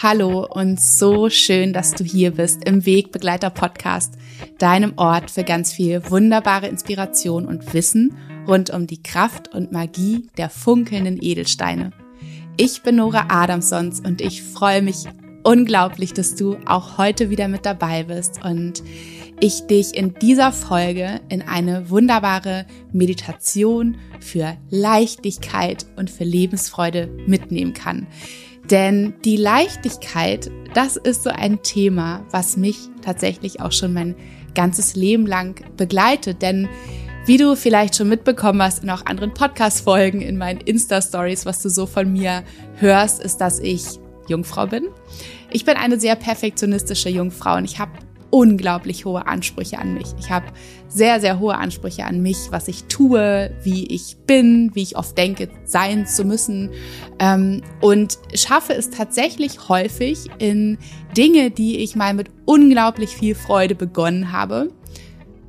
Hallo und so schön, dass du hier bist im Wegbegleiter Podcast, deinem Ort für ganz viel wunderbare Inspiration und Wissen rund um die Kraft und Magie der funkelnden Edelsteine. Ich bin Nora Adamsons und ich freue mich unglaublich, dass du auch heute wieder mit dabei bist und ich dich in dieser Folge in eine wunderbare Meditation für Leichtigkeit und für Lebensfreude mitnehmen kann. Denn die Leichtigkeit, das ist so ein Thema, was mich tatsächlich auch schon mein ganzes Leben lang begleitet. Denn wie du vielleicht schon mitbekommen hast in auch anderen Podcast-Folgen, in meinen Insta-Stories, was du so von mir hörst, ist, dass ich Jungfrau bin. Ich bin eine sehr perfektionistische Jungfrau und ich habe unglaublich hohe Ansprüche an mich. Ich habe sehr, sehr hohe Ansprüche an mich, was ich tue, wie ich bin, wie ich oft denke, sein zu müssen. Ähm, und schaffe es tatsächlich häufig in Dinge, die ich mal mit unglaublich viel Freude begonnen habe,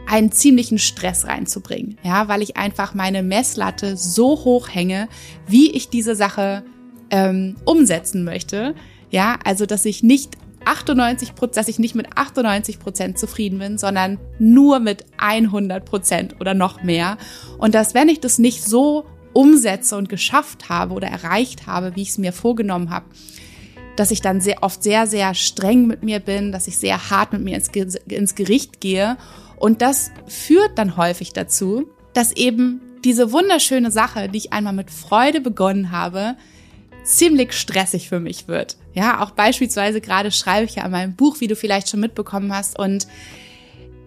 einen ziemlichen Stress reinzubringen. Ja, weil ich einfach meine Messlatte so hoch hänge, wie ich diese Sache ähm, umsetzen möchte. Ja, also dass ich nicht 98 Prozent, dass ich nicht mit 98 Prozent zufrieden bin, sondern nur mit 100 Prozent oder noch mehr. Und dass, wenn ich das nicht so umsetze und geschafft habe oder erreicht habe, wie ich es mir vorgenommen habe, dass ich dann sehr oft sehr, sehr streng mit mir bin, dass ich sehr hart mit mir ins, ins Gericht gehe. Und das führt dann häufig dazu, dass eben diese wunderschöne Sache, die ich einmal mit Freude begonnen habe, ziemlich stressig für mich wird. Ja, auch beispielsweise gerade schreibe ich ja an meinem Buch, wie du vielleicht schon mitbekommen hast. Und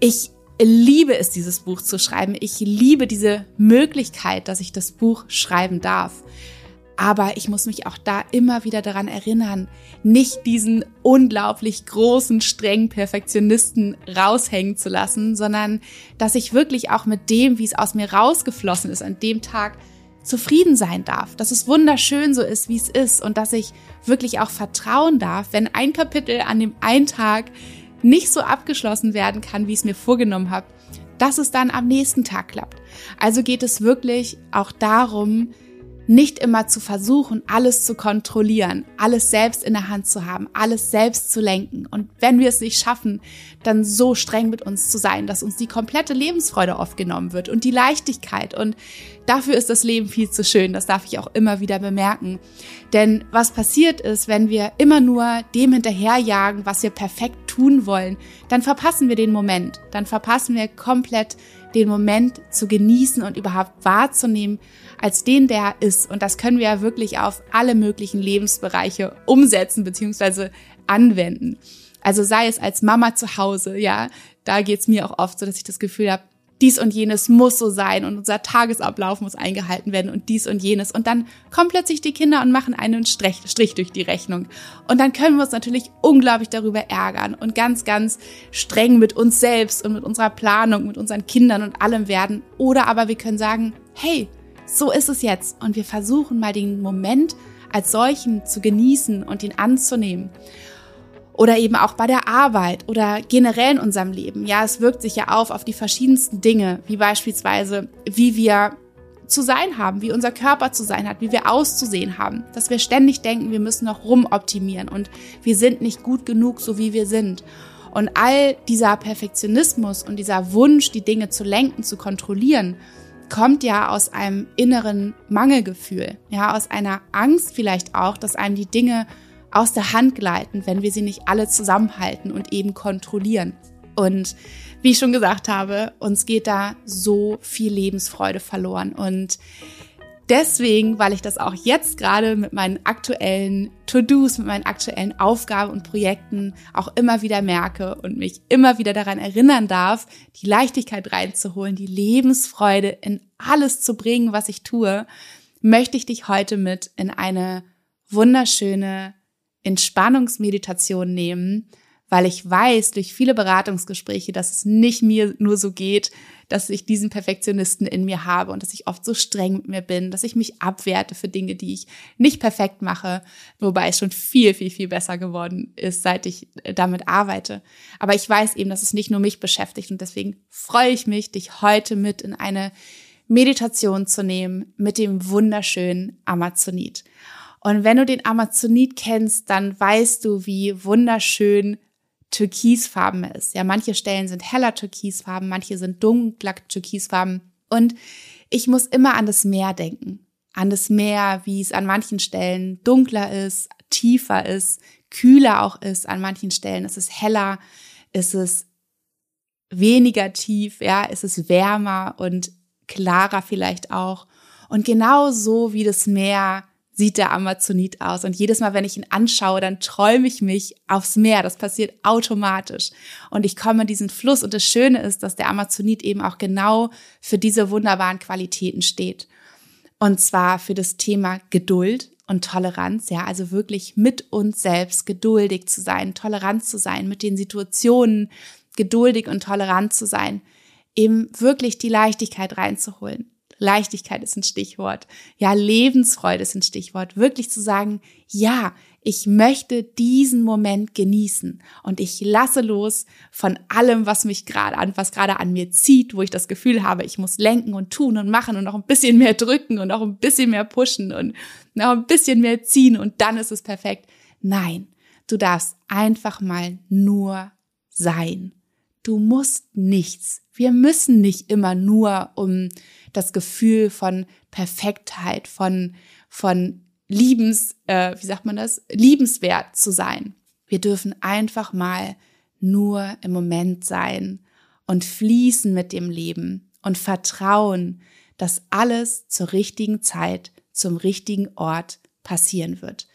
ich liebe es, dieses Buch zu schreiben. Ich liebe diese Möglichkeit, dass ich das Buch schreiben darf. Aber ich muss mich auch da immer wieder daran erinnern, nicht diesen unglaublich großen, strengen Perfektionisten raushängen zu lassen, sondern dass ich wirklich auch mit dem, wie es aus mir rausgeflossen ist, an dem Tag zufrieden sein darf, dass es wunderschön so ist, wie es ist und dass ich wirklich auch vertrauen darf, wenn ein Kapitel an dem einen Tag nicht so abgeschlossen werden kann, wie ich es mir vorgenommen habe, dass es dann am nächsten Tag klappt. Also geht es wirklich auch darum, nicht immer zu versuchen, alles zu kontrollieren, alles selbst in der Hand zu haben, alles selbst zu lenken. Und wenn wir es nicht schaffen, dann so streng mit uns zu sein, dass uns die komplette Lebensfreude aufgenommen wird und die Leichtigkeit. Und dafür ist das Leben viel zu schön. Das darf ich auch immer wieder bemerken. Denn was passiert ist, wenn wir immer nur dem hinterherjagen, was wir perfekt tun wollen, dann verpassen wir den Moment. Dann verpassen wir komplett den Moment zu genießen und überhaupt wahrzunehmen als den, der ist. Und das können wir ja wirklich auf alle möglichen Lebensbereiche umsetzen bzw. anwenden. Also sei es als Mama zu Hause, ja, da geht's mir auch oft so, dass ich das Gefühl habe, dies und jenes muss so sein und unser Tagesablauf muss eingehalten werden und dies und jenes. Und dann kommen plötzlich die Kinder und machen einen Strich, Strich durch die Rechnung. Und dann können wir uns natürlich unglaublich darüber ärgern und ganz, ganz streng mit uns selbst und mit unserer Planung, mit unseren Kindern und allem werden. Oder aber wir können sagen, hey, so ist es jetzt. Und wir versuchen mal den Moment als solchen zu genießen und ihn anzunehmen oder eben auch bei der Arbeit oder generell in unserem Leben. Ja, es wirkt sich ja auf auf die verschiedensten Dinge, wie beispielsweise, wie wir zu sein haben, wie unser Körper zu sein hat, wie wir auszusehen haben, dass wir ständig denken, wir müssen noch rumoptimieren und wir sind nicht gut genug, so wie wir sind. Und all dieser Perfektionismus und dieser Wunsch, die Dinge zu lenken, zu kontrollieren, kommt ja aus einem inneren Mangelgefühl, ja, aus einer Angst vielleicht auch, dass einem die Dinge aus der Hand gleiten, wenn wir sie nicht alle zusammenhalten und eben kontrollieren. Und wie ich schon gesagt habe, uns geht da so viel Lebensfreude verloren. Und deswegen, weil ich das auch jetzt gerade mit meinen aktuellen To-Dos, mit meinen aktuellen Aufgaben und Projekten auch immer wieder merke und mich immer wieder daran erinnern darf, die Leichtigkeit reinzuholen, die Lebensfreude in alles zu bringen, was ich tue, möchte ich dich heute mit in eine wunderschöne Entspannungsmeditation nehmen, weil ich weiß durch viele Beratungsgespräche, dass es nicht mir nur so geht, dass ich diesen Perfektionisten in mir habe und dass ich oft so streng mit mir bin, dass ich mich abwerte für Dinge, die ich nicht perfekt mache, wobei es schon viel, viel, viel besser geworden ist, seit ich äh, damit arbeite. Aber ich weiß eben, dass es nicht nur mich beschäftigt und deswegen freue ich mich, dich heute mit in eine Meditation zu nehmen mit dem wunderschönen Amazonit. Und wenn du den Amazonit kennst, dann weißt du, wie wunderschön türkisfarben ist. Ja, manche Stellen sind heller türkisfarben, manche sind dunkler türkisfarben. Und ich muss immer an das Meer denken. An das Meer, wie es an manchen Stellen dunkler ist, tiefer ist, kühler auch ist. An manchen Stellen ist es heller, ist es weniger tief, ja, ist es wärmer und klarer vielleicht auch. Und genau so wie das Meer sieht der Amazonit aus. Und jedes Mal, wenn ich ihn anschaue, dann träume ich mich aufs Meer. Das passiert automatisch. Und ich komme in diesen Fluss. Und das Schöne ist, dass der Amazonit eben auch genau für diese wunderbaren Qualitäten steht. Und zwar für das Thema Geduld und Toleranz, ja, also wirklich mit uns selbst geduldig zu sein, tolerant zu sein, mit den Situationen geduldig und tolerant zu sein, eben wirklich die Leichtigkeit reinzuholen. Leichtigkeit ist ein Stichwort. Ja, Lebensfreude ist ein Stichwort. Wirklich zu sagen, ja, ich möchte diesen Moment genießen und ich lasse los von allem, was mich gerade an, was gerade an mir zieht, wo ich das Gefühl habe, ich muss lenken und tun und machen und noch ein bisschen mehr drücken und noch ein bisschen mehr pushen und noch ein bisschen mehr ziehen und dann ist es perfekt. Nein, du darfst einfach mal nur sein. Du musst nichts. Wir müssen nicht immer nur um das Gefühl von Perfektheit, von, von Liebens, äh, wie sagt man das, liebenswert zu sein. Wir dürfen einfach mal nur im Moment sein und fließen mit dem Leben und vertrauen, dass alles zur richtigen Zeit, zum richtigen Ort passieren wird.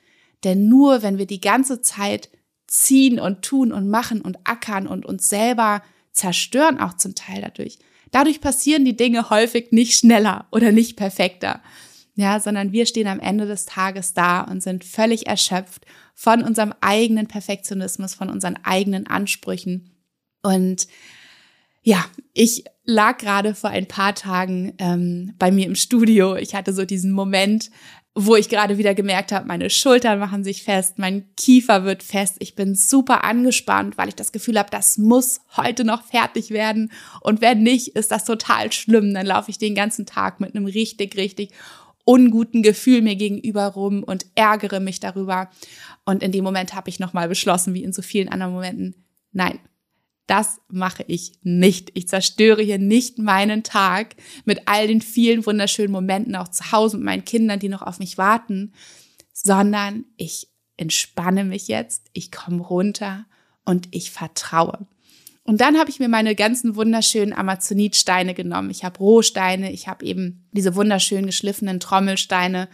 Denn nur wenn wir die ganze Zeit ziehen und tun und machen und ackern und uns selber zerstören, auch zum Teil dadurch, Dadurch passieren die Dinge häufig nicht schneller oder nicht perfekter. Ja, sondern wir stehen am Ende des Tages da und sind völlig erschöpft von unserem eigenen Perfektionismus, von unseren eigenen Ansprüchen. Und ja, ich lag gerade vor ein paar Tagen ähm, bei mir im Studio. Ich hatte so diesen Moment, wo ich gerade wieder gemerkt habe, meine Schultern machen sich fest, mein Kiefer wird fest, ich bin super angespannt, weil ich das Gefühl habe, das muss heute noch fertig werden. Und wenn nicht, ist das total schlimm, dann laufe ich den ganzen Tag mit einem richtig, richtig unguten Gefühl mir gegenüber rum und ärgere mich darüber. Und in dem Moment habe ich nochmal beschlossen, wie in so vielen anderen Momenten, nein, das mache ich nicht. Ich zerstöre hier nicht meinen Tag mit all den vielen wunderschönen Momenten auch zu Hause mit meinen Kindern, die noch auf mich warten, sondern ich entspanne mich jetzt, ich komme runter und ich vertraue. Und dann habe ich mir meine ganzen wunderschönen Amazonitsteine genommen. Ich habe Rohsteine, ich habe eben diese wunderschönen geschliffenen Trommelsteine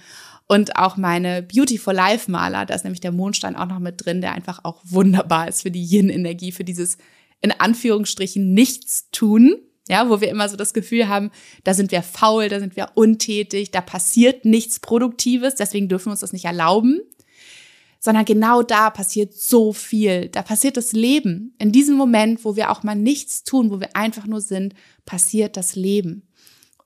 und auch meine Beautiful Life Maler. Da ist nämlich der Mondstein auch noch mit drin, der einfach auch wunderbar ist für die Yin-Energie, für dieses in Anführungsstrichen nichts tun, ja, wo wir immer so das Gefühl haben, da sind wir faul, da sind wir untätig, da passiert nichts Produktives, deswegen dürfen wir uns das nicht erlauben, sondern genau da passiert so viel, da passiert das Leben. In diesem Moment, wo wir auch mal nichts tun, wo wir einfach nur sind, passiert das Leben.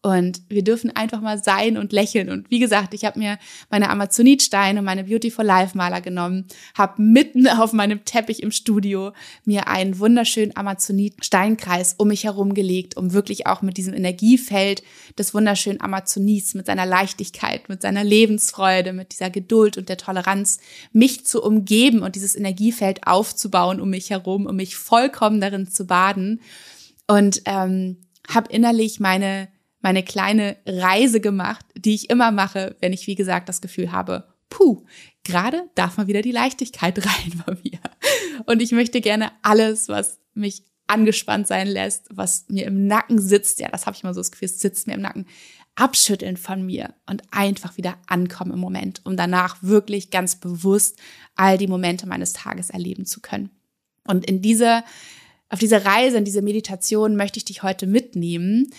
Und wir dürfen einfach mal sein und lächeln. Und wie gesagt, ich habe mir meine Amazonitsteine, meine Beautiful Life Maler genommen, habe mitten auf meinem Teppich im Studio mir einen wunderschönen Amazonit-Steinkreis um mich herum gelegt, um wirklich auch mit diesem Energiefeld des wunderschönen Amazonis, mit seiner Leichtigkeit, mit seiner Lebensfreude, mit dieser Geduld und der Toleranz, mich zu umgeben und dieses Energiefeld aufzubauen um mich herum, um mich vollkommen darin zu baden. Und ähm, habe innerlich meine meine kleine Reise gemacht, die ich immer mache, wenn ich, wie gesagt, das Gefühl habe, puh, gerade darf mal wieder die Leichtigkeit rein bei mir. Und ich möchte gerne alles, was mich angespannt sein lässt, was mir im Nacken sitzt, ja, das habe ich mal so das Gefühl, es sitzt mir im Nacken, abschütteln von mir und einfach wieder ankommen im Moment, um danach wirklich ganz bewusst all die Momente meines Tages erleben zu können. Und in diese, auf diese Reise, in diese Meditation möchte ich dich heute mitnehmen.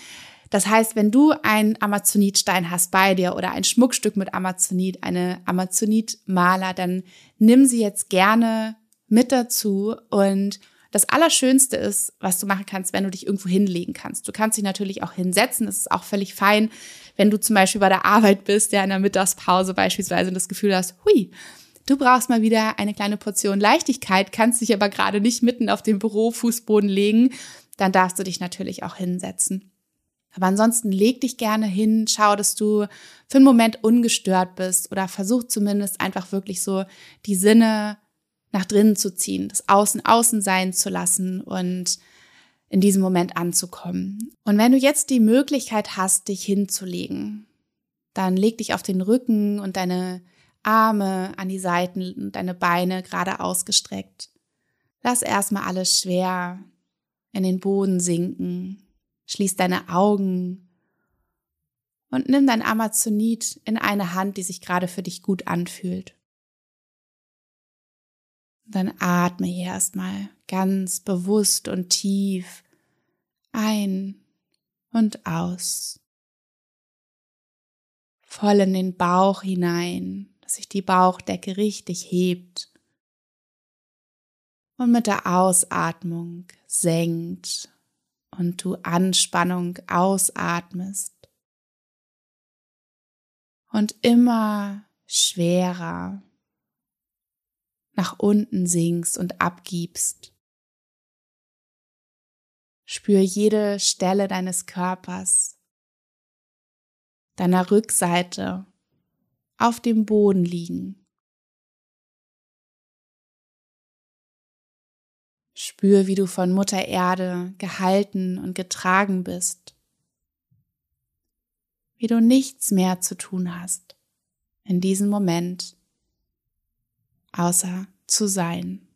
Das heißt, wenn du einen Amazonitstein hast bei dir oder ein Schmuckstück mit Amazonit, eine Amazonitmaler, dann nimm sie jetzt gerne mit dazu und das Allerschönste ist, was du machen kannst, wenn du dich irgendwo hinlegen kannst. Du kannst dich natürlich auch hinsetzen. Das ist auch völlig fein, wenn du zum Beispiel bei der Arbeit bist, ja in der Mittagspause beispielsweise und das Gefühl hast, hui, du brauchst mal wieder eine kleine Portion Leichtigkeit, kannst dich aber gerade nicht mitten auf den Bürofußboden legen, dann darfst du dich natürlich auch hinsetzen. Aber ansonsten leg dich gerne hin, schau, dass du für einen Moment ungestört bist oder versuch zumindest einfach wirklich so die Sinne nach drinnen zu ziehen, das Außen außen sein zu lassen und in diesem Moment anzukommen. Und wenn du jetzt die Möglichkeit hast, dich hinzulegen, dann leg dich auf den Rücken und deine Arme an die Seiten und deine Beine gerade ausgestreckt. Lass erstmal alles schwer in den Boden sinken. Schließ deine Augen und nimm dein Amazonit in eine Hand, die sich gerade für dich gut anfühlt. Dann atme hier erstmal ganz bewusst und tief ein und aus. Voll in den Bauch hinein, dass sich die Bauchdecke richtig hebt. Und mit der Ausatmung senkt und du Anspannung ausatmest. Und immer schwerer nach unten sinkst und abgibst. Spür jede Stelle deines Körpers, deiner Rückseite auf dem Boden liegen. Spür, wie du von Mutter Erde gehalten und getragen bist, wie du nichts mehr zu tun hast in diesem Moment außer zu sein.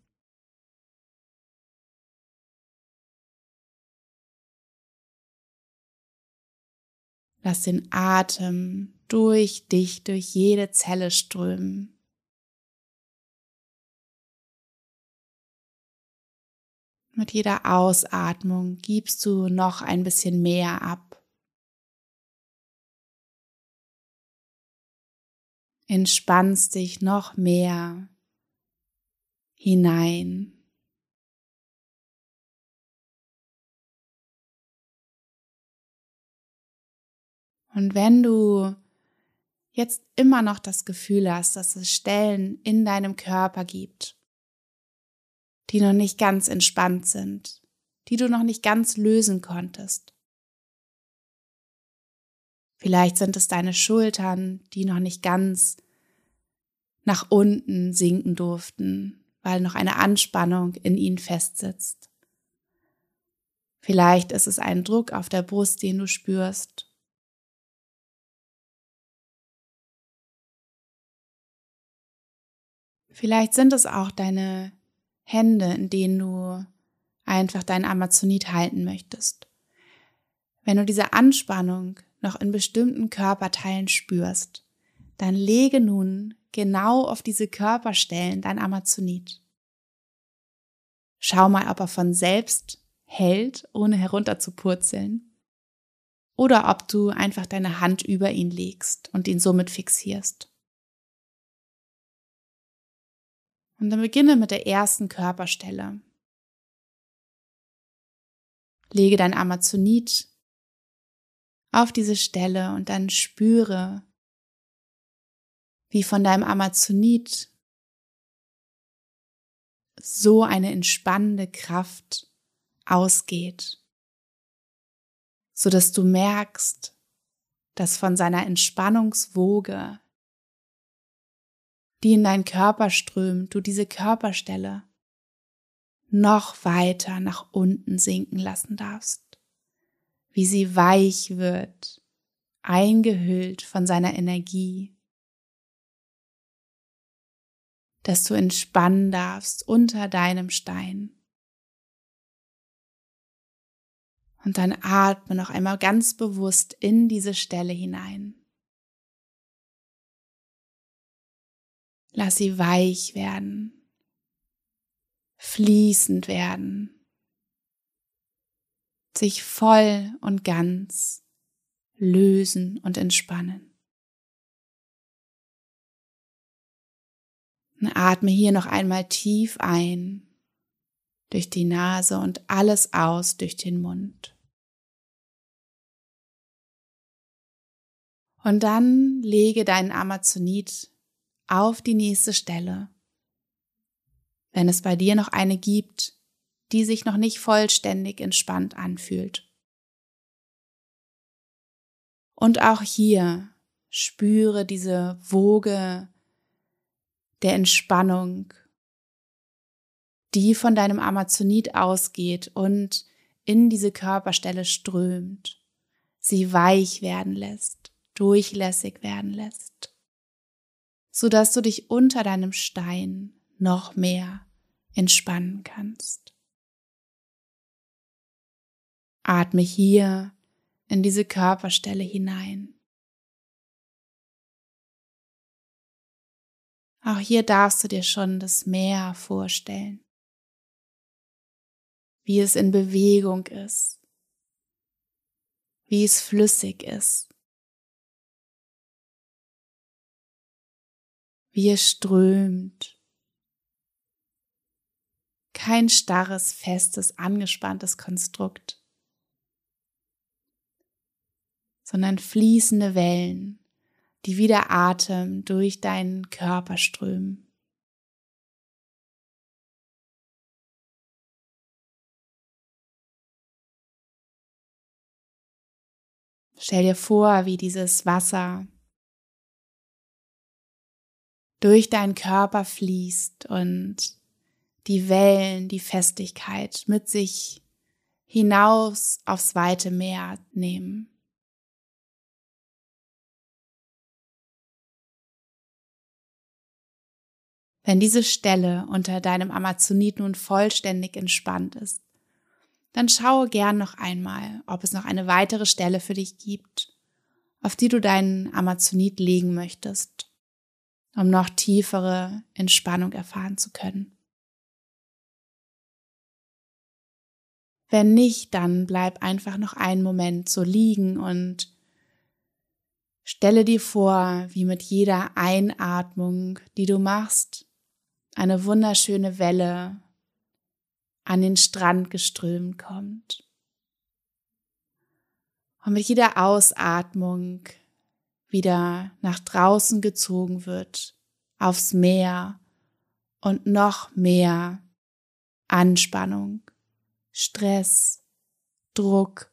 Lass den Atem durch dich, durch jede Zelle strömen. Mit jeder Ausatmung gibst du noch ein bisschen mehr ab. Entspannst dich noch mehr hinein. Und wenn du jetzt immer noch das Gefühl hast, dass es Stellen in deinem Körper gibt, die noch nicht ganz entspannt sind, die du noch nicht ganz lösen konntest. Vielleicht sind es deine Schultern, die noch nicht ganz nach unten sinken durften, weil noch eine Anspannung in ihnen festsitzt. Vielleicht ist es ein Druck auf der Brust, den du spürst. Vielleicht sind es auch deine Hände, in denen du einfach dein Amazonit halten möchtest. Wenn du diese Anspannung noch in bestimmten Körperteilen spürst, dann lege nun genau auf diese Körperstellen dein Amazonit. Schau mal, ob er von selbst hält, ohne herunter zu purzeln. Oder ob du einfach deine Hand über ihn legst und ihn somit fixierst. Und dann beginne mit der ersten Körperstelle. Lege dein Amazonit auf diese Stelle und dann spüre, wie von deinem Amazonit so eine entspannende Kraft ausgeht, so dass du merkst, dass von seiner Entspannungswoge, die in deinen Körper strömt, du diese Körperstelle noch weiter nach unten sinken lassen darfst, wie sie weich wird, eingehüllt von seiner Energie dass du entspannen darfst unter deinem Stein. Und dann atme noch einmal ganz bewusst in diese Stelle hinein. Lass sie weich werden, fließend werden, sich voll und ganz lösen und entspannen. Und atme hier noch einmal tief ein durch die Nase und alles aus durch den Mund. Und dann lege deinen Amazonit auf die nächste Stelle. Wenn es bei dir noch eine gibt, die sich noch nicht vollständig entspannt anfühlt. Und auch hier spüre diese Woge der Entspannung, die von deinem Amazonit ausgeht und in diese Körperstelle strömt, sie weich werden lässt, durchlässig werden lässt, so dass du dich unter deinem Stein noch mehr entspannen kannst. Atme hier in diese Körperstelle hinein. Auch hier darfst du dir schon das Meer vorstellen, wie es in Bewegung ist, wie es flüssig ist, wie es strömt. Kein starres, festes, angespanntes Konstrukt, sondern fließende Wellen die wie der Atem durch deinen Körper strömen. Stell dir vor, wie dieses Wasser durch deinen Körper fließt und die Wellen, die Festigkeit mit sich hinaus aufs weite Meer nehmen. Wenn diese Stelle unter deinem Amazonit nun vollständig entspannt ist, dann schaue gern noch einmal, ob es noch eine weitere Stelle für dich gibt, auf die du deinen Amazonit legen möchtest, um noch tiefere Entspannung erfahren zu können. Wenn nicht, dann bleib einfach noch einen Moment so liegen und stelle dir vor, wie mit jeder Einatmung, die du machst, eine wunderschöne Welle an den Strand geströmt kommt. Und mit jeder Ausatmung wieder nach draußen gezogen wird, aufs Meer und noch mehr Anspannung, Stress, Druck,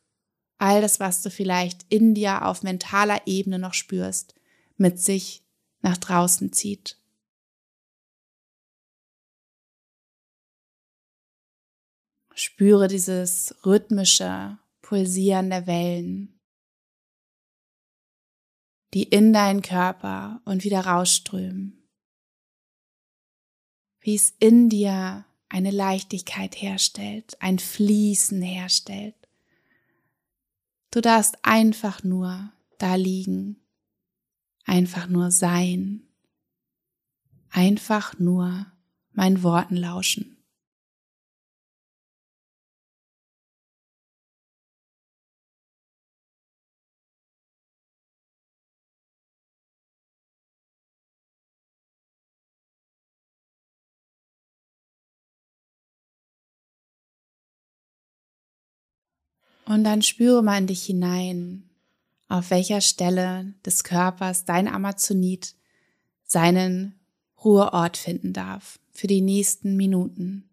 all das, was du vielleicht in dir auf mentaler Ebene noch spürst, mit sich nach draußen zieht. Spüre dieses rhythmische Pulsieren der Wellen, die in deinen Körper und wieder rausströmen. Wie es in dir eine Leichtigkeit herstellt, ein Fließen herstellt. Du darfst einfach nur da liegen, einfach nur sein, einfach nur meinen Worten lauschen. Und dann spüre mal in dich hinein, auf welcher Stelle des Körpers dein Amazonit seinen Ruheort finden darf für die nächsten Minuten.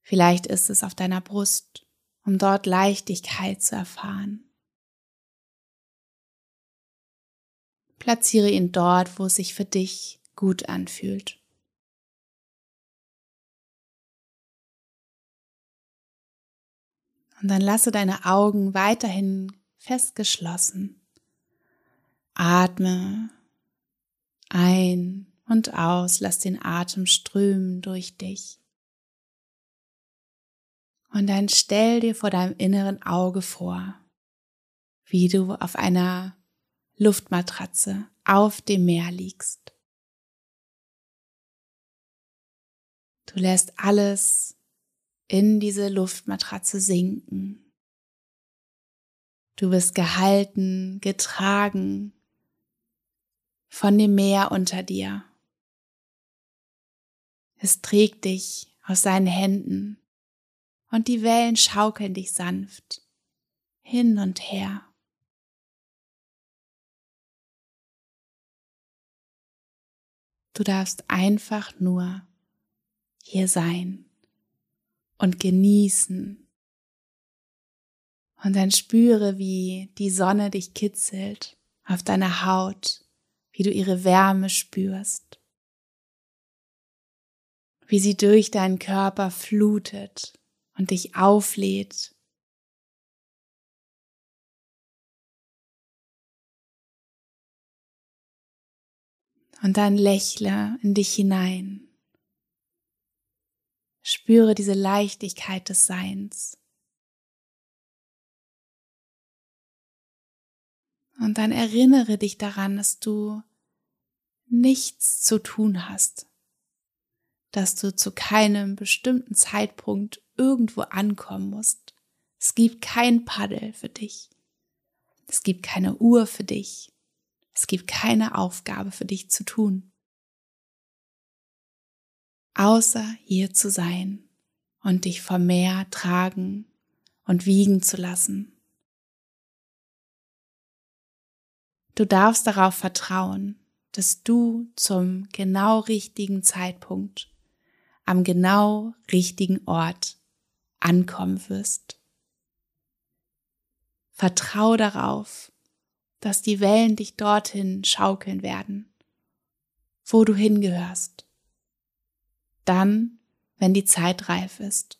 Vielleicht ist es auf deiner Brust, um dort Leichtigkeit zu erfahren. Platziere ihn dort, wo es sich für dich gut anfühlt. Und dann lasse deine Augen weiterhin fest geschlossen. Atme ein und aus, lass den Atem strömen durch dich. Und dann stell dir vor deinem inneren Auge vor, wie du auf einer Luftmatratze auf dem Meer liegst. Du lässt alles in diese Luftmatratze sinken. Du wirst gehalten, getragen von dem Meer unter dir. Es trägt dich aus seinen Händen und die Wellen schaukeln dich sanft hin und her. Du darfst einfach nur hier sein und genießen Und dann spüre, wie die Sonne dich kitzelt auf deiner Haut, wie du ihre Wärme spürst, wie sie durch deinen Körper flutet und dich auflädt. Und dann lächle in dich hinein. Spüre diese Leichtigkeit des Seins. Und dann erinnere dich daran, dass du nichts zu tun hast, dass du zu keinem bestimmten Zeitpunkt irgendwo ankommen musst. Es gibt kein Paddel für dich. Es gibt keine Uhr für dich. Es gibt keine Aufgabe für dich zu tun. Außer hier zu sein und dich vom Meer tragen und wiegen zu lassen. Du darfst darauf vertrauen, dass du zum genau richtigen Zeitpunkt am genau richtigen Ort ankommen wirst. Vertrau darauf, dass die Wellen dich dorthin schaukeln werden, wo du hingehörst. Dann, wenn die Zeit reif ist.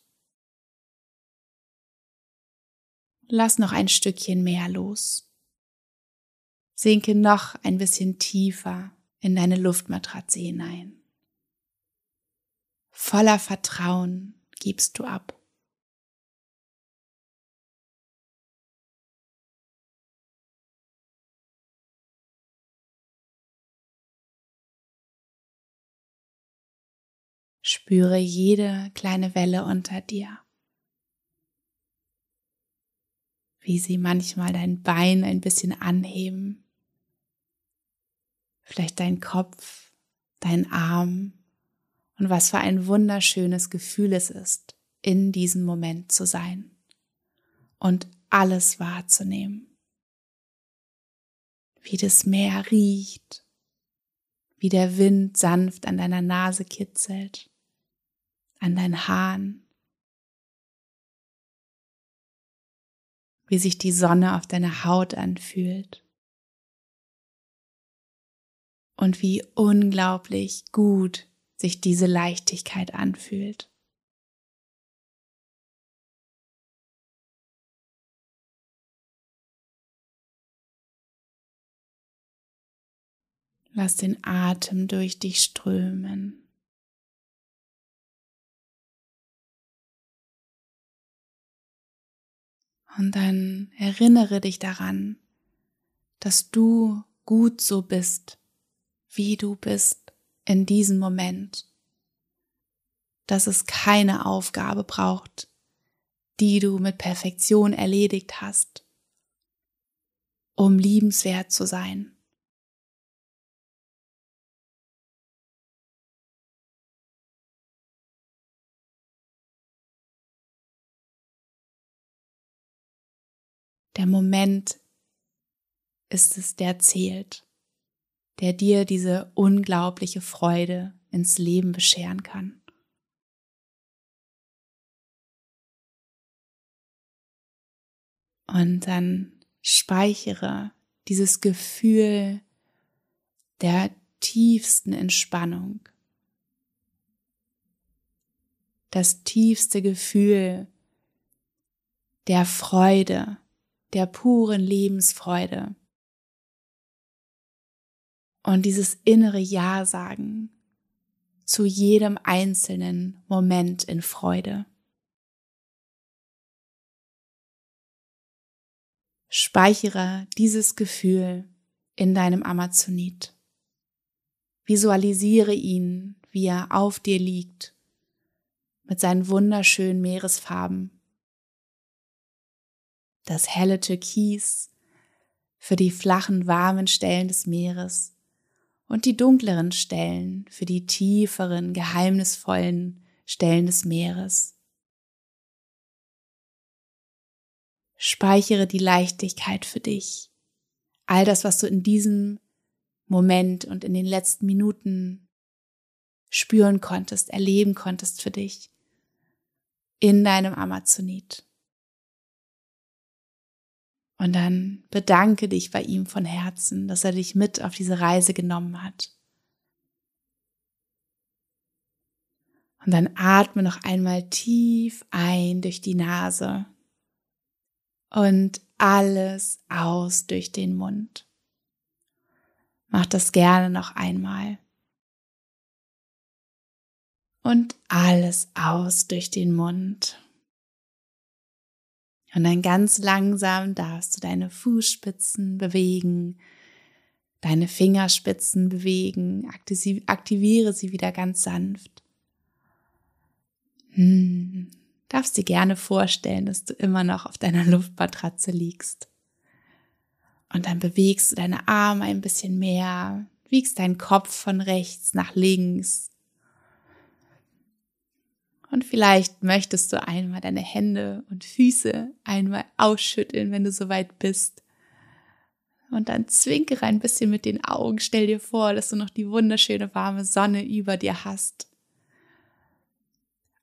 Lass noch ein Stückchen mehr los. Sinke noch ein bisschen tiefer in deine Luftmatratze hinein. Voller Vertrauen gibst du ab. Spüre jede kleine Welle unter dir. Wie sie manchmal dein Bein ein bisschen anheben vielleicht dein Kopf, dein Arm und was für ein wunderschönes Gefühl es ist, in diesem Moment zu sein und alles wahrzunehmen. Wie das Meer riecht, wie der Wind sanft an deiner Nase kitzelt, an deinen Haaren, wie sich die Sonne auf deiner Haut anfühlt und wie unglaublich gut sich diese Leichtigkeit anfühlt. Lass den Atem durch dich strömen. Und dann erinnere dich daran, dass du gut so bist, wie du bist in diesem Moment, dass es keine Aufgabe braucht, die du mit Perfektion erledigt hast, um liebenswert zu sein. Der Moment ist es, der zählt der dir diese unglaubliche Freude ins Leben bescheren kann. Und dann speichere dieses Gefühl der tiefsten Entspannung, das tiefste Gefühl der Freude, der puren Lebensfreude und dieses innere Ja sagen zu jedem einzelnen Moment in Freude. Speichere dieses Gefühl in deinem Amazonit. Visualisiere ihn, wie er auf dir liegt, mit seinen wunderschönen Meeresfarben. Das helle Türkis für die flachen, warmen Stellen des Meeres und die dunkleren Stellen für die tieferen, geheimnisvollen Stellen des Meeres. Speichere die Leichtigkeit für dich. All das, was du in diesem Moment und in den letzten Minuten spüren konntest, erleben konntest für dich in deinem Amazonit. Und dann bedanke dich bei ihm von Herzen, dass er dich mit auf diese Reise genommen hat. Und dann atme noch einmal tief ein durch die Nase und alles aus durch den Mund. Mach das gerne noch einmal. Und alles aus durch den Mund. Und dann ganz langsam darfst du deine Fußspitzen bewegen, deine Fingerspitzen bewegen, aktiviere sie wieder ganz sanft. Hm. Darfst dir gerne vorstellen, dass du immer noch auf deiner Luftmatratze liegst. Und dann bewegst du deine Arme ein bisschen mehr, wiegst deinen Kopf von rechts nach links. Und vielleicht möchtest du einmal deine Hände und Füße einmal ausschütteln, wenn du soweit bist. Und dann zwinkere ein bisschen mit den Augen. Stell dir vor, dass du noch die wunderschöne warme Sonne über dir hast.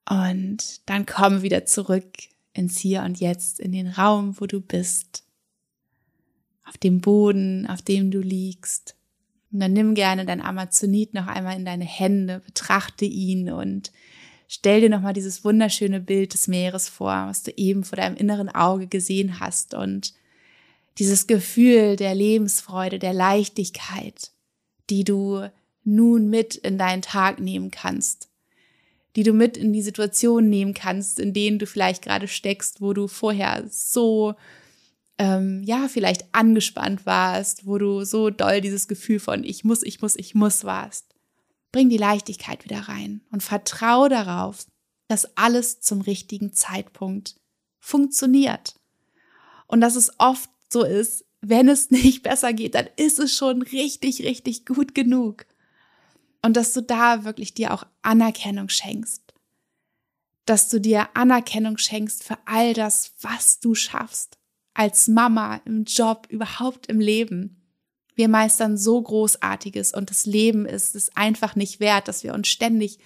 Und dann komm wieder zurück ins Hier und Jetzt, in den Raum, wo du bist, auf dem Boden, auf dem du liegst. Und dann nimm gerne dein Amazonit noch einmal in deine Hände, betrachte ihn und stell dir nochmal dieses wunderschöne Bild des Meeres vor, was du eben vor deinem inneren Auge gesehen hast und dieses Gefühl der Lebensfreude, der Leichtigkeit, die du nun mit in deinen Tag nehmen kannst die du mit in die Situation nehmen kannst, in denen du vielleicht gerade steckst, wo du vorher so, ähm, ja, vielleicht angespannt warst, wo du so doll dieses Gefühl von ich muss, ich muss, ich muss warst. Bring die Leichtigkeit wieder rein und vertrau darauf, dass alles zum richtigen Zeitpunkt funktioniert. Und dass es oft so ist, wenn es nicht besser geht, dann ist es schon richtig, richtig gut genug. Und dass du da wirklich dir auch Anerkennung schenkst. Dass du dir Anerkennung schenkst für all das, was du schaffst. Als Mama, im Job, überhaupt im Leben. Wir meistern so Großartiges und das Leben ist es einfach nicht wert, dass wir uns ständig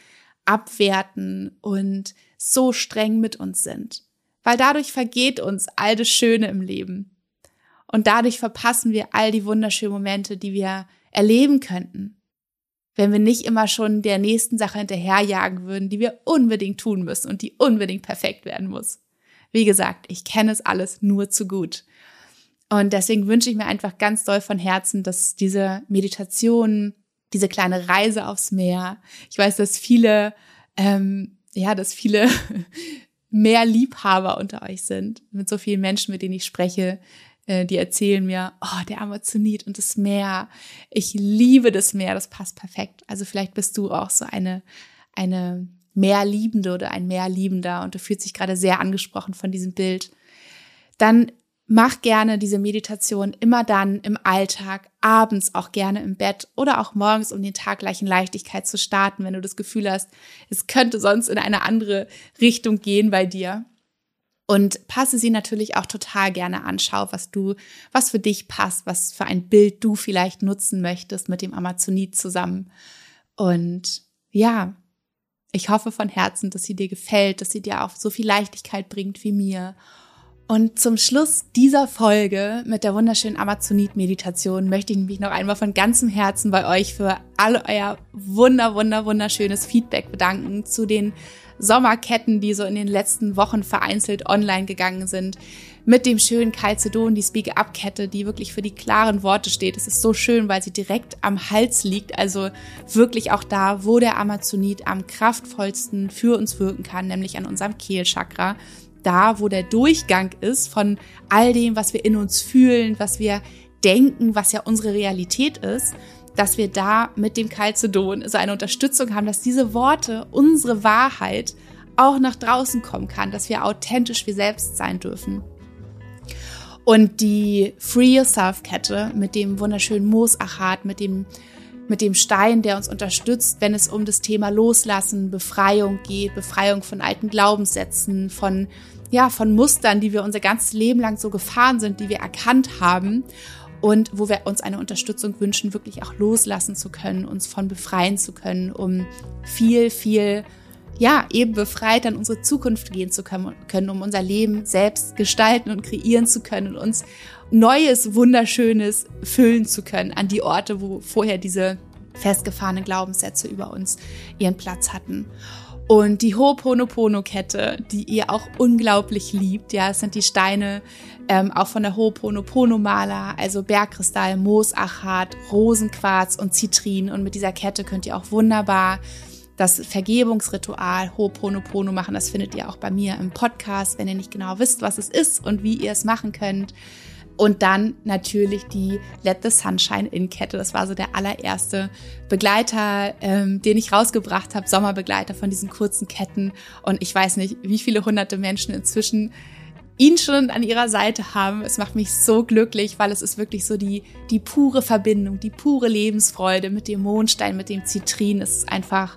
abwerten und so streng mit uns sind. Weil dadurch vergeht uns all das Schöne im Leben. Und dadurch verpassen wir all die wunderschönen Momente, die wir erleben könnten wenn wir nicht immer schon der nächsten Sache hinterherjagen würden, die wir unbedingt tun müssen und die unbedingt perfekt werden muss. Wie gesagt, ich kenne es alles nur zu gut. Und deswegen wünsche ich mir einfach ganz doll von Herzen, dass diese Meditation, diese kleine Reise aufs Meer, ich weiß, dass viele, ähm, ja, dass viele mehr Liebhaber unter euch sind, mit so vielen Menschen, mit denen ich spreche, äh, die erzählen mir, oh, der Amazonit und das Meer. Ich liebe das Meer, das passt perfekt. Also vielleicht bist du auch so eine, eine Meerliebende oder ein Meerliebender und du fühlst dich gerade sehr angesprochen von diesem Bild. Dann mach gerne diese Meditation immer dann im Alltag, abends auch gerne im Bett oder auch morgens, um den Tag gleich in Leichtigkeit zu starten, wenn du das Gefühl hast, es könnte sonst in eine andere Richtung gehen bei dir und passe sie natürlich auch total gerne an. Schau, was du, was für dich passt, was für ein Bild du vielleicht nutzen möchtest mit dem Amazonit zusammen. Und ja, ich hoffe von Herzen, dass sie dir gefällt, dass sie dir auch so viel Leichtigkeit bringt wie mir. Und zum Schluss dieser Folge mit der wunderschönen Amazonit-Meditation möchte ich mich noch einmal von ganzem Herzen bei euch für all euer wunder, wunder, wunderschönes Feedback bedanken zu den Sommerketten, die so in den letzten Wochen vereinzelt online gegangen sind. Mit dem schönen Calcedon, die Speak-Up-Kette, die wirklich für die klaren Worte steht. Es ist so schön, weil sie direkt am Hals liegt. Also wirklich auch da, wo der Amazonit am kraftvollsten für uns wirken kann, nämlich an unserem Kehlchakra. Da, wo der Durchgang ist von all dem, was wir in uns fühlen, was wir denken, was ja unsere Realität ist dass wir da mit dem Calcedon so eine Unterstützung haben, dass diese Worte, unsere Wahrheit auch nach draußen kommen kann, dass wir authentisch wir selbst sein dürfen. Und die Free Yourself Kette mit dem wunderschönen Moosachat, mit dem mit dem Stein, der uns unterstützt, wenn es um das Thema Loslassen, Befreiung geht, Befreiung von alten Glaubenssätzen, von ja, von Mustern, die wir unser ganzes Leben lang so gefahren sind, die wir erkannt haben und wo wir uns eine Unterstützung wünschen, wirklich auch loslassen zu können, uns von befreien zu können, um viel, viel, ja, eben befreit an unsere Zukunft gehen zu können, um unser Leben selbst gestalten und kreieren zu können und uns Neues, Wunderschönes füllen zu können an die Orte, wo vorher diese festgefahrenen Glaubenssätze über uns ihren Platz hatten. Und die Ho'oponopono-Kette, die ihr auch unglaublich liebt, ja, es sind die Steine ähm, auch von der Ho'oponopono-Maler, also Bergkristall, Moosachat, Rosenquarz und Zitrin. Und mit dieser Kette könnt ihr auch wunderbar das Vergebungsritual Ho'oponopono machen. Das findet ihr auch bei mir im Podcast, wenn ihr nicht genau wisst, was es ist und wie ihr es machen könnt. Und dann natürlich die Let the Sunshine In Kette. Das war so der allererste Begleiter, ähm, den ich rausgebracht habe, Sommerbegleiter von diesen kurzen Ketten. Und ich weiß nicht, wie viele hunderte Menschen inzwischen ihn schon an ihrer Seite haben. Es macht mich so glücklich, weil es ist wirklich so die, die pure Verbindung, die pure Lebensfreude mit dem Mondstein, mit dem Zitrin. Es ist einfach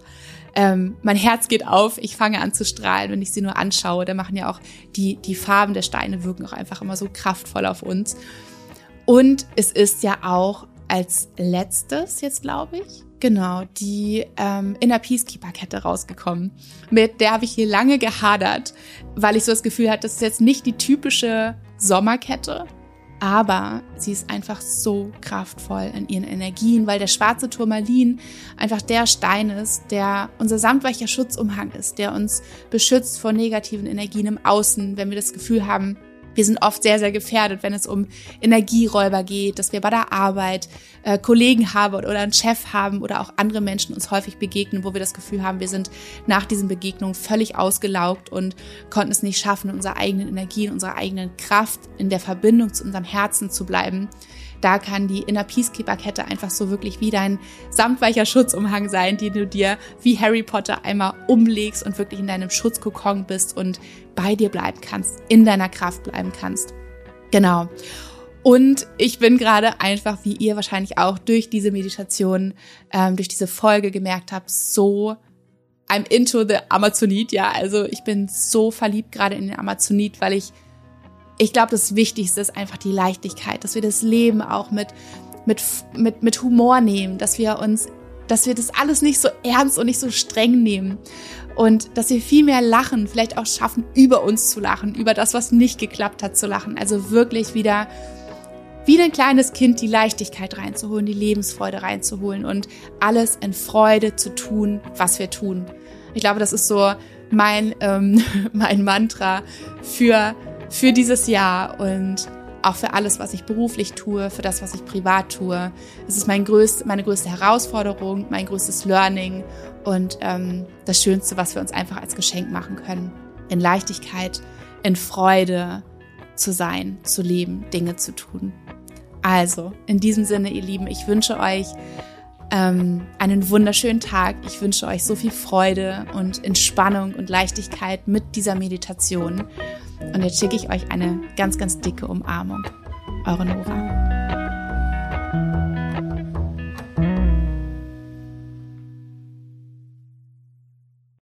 ähm, mein Herz geht auf, ich fange an zu strahlen, wenn ich sie nur anschaue. Da machen ja auch die, die Farben der Steine wirken auch einfach immer so kraftvoll auf uns. Und es ist ja auch als letztes jetzt, glaube ich, genau, die ähm, Inner Peacekeeper-Kette rausgekommen. Mit der habe ich hier lange gehadert, weil ich so das Gefühl hatte, das ist jetzt nicht die typische Sommerkette, aber sie ist einfach so kraftvoll in ihren Energien, weil der schwarze Turmalin einfach der Stein ist, der unser samtweicher Schutzumhang ist, der uns beschützt vor negativen Energien im Außen, wenn wir das Gefühl haben, wir sind oft sehr, sehr gefährdet, wenn es um Energieräuber geht, dass wir bei der Arbeit äh, Kollegen haben oder einen Chef haben oder auch andere Menschen uns häufig begegnen, wo wir das Gefühl haben, wir sind nach diesen Begegnungen völlig ausgelaugt und konnten es nicht schaffen, in unserer eigenen Energie, in unserer eigenen Kraft, in der Verbindung zu unserem Herzen zu bleiben. Da kann die Inner Peacekeeper-Kette einfach so wirklich wie dein samtweicher Schutzumhang sein, den du dir wie Harry Potter einmal umlegst und wirklich in deinem Schutzkokon bist und bei dir bleiben kannst, in deiner Kraft bleiben kannst. Genau. Und ich bin gerade einfach, wie ihr wahrscheinlich auch durch diese Meditation, ähm, durch diese Folge gemerkt habt, so I'm into the Amazonit, ja. Also ich bin so verliebt gerade in den Amazonit, weil ich ich glaube, das Wichtigste ist einfach die Leichtigkeit, dass wir das Leben auch mit, mit, mit, mit Humor nehmen, dass wir uns, dass wir das alles nicht so ernst und nicht so streng nehmen und dass wir viel mehr lachen, vielleicht auch schaffen, über uns zu lachen, über das, was nicht geklappt hat, zu lachen. Also wirklich wieder wie ein kleines Kind die Leichtigkeit reinzuholen, die Lebensfreude reinzuholen und alles in Freude zu tun, was wir tun. Ich glaube, das ist so mein, ähm, mein Mantra für für dieses Jahr und auch für alles, was ich beruflich tue, für das, was ich privat tue. Es ist mein größt, meine größte Herausforderung, mein größtes Learning und ähm, das Schönste, was wir uns einfach als Geschenk machen können. In Leichtigkeit, in Freude zu sein, zu leben, Dinge zu tun. Also, in diesem Sinne, ihr Lieben, ich wünsche euch ähm, einen wunderschönen Tag. Ich wünsche euch so viel Freude und Entspannung und Leichtigkeit mit dieser Meditation. Und jetzt schicke ich euch eine ganz, ganz dicke Umarmung. Eure Nora.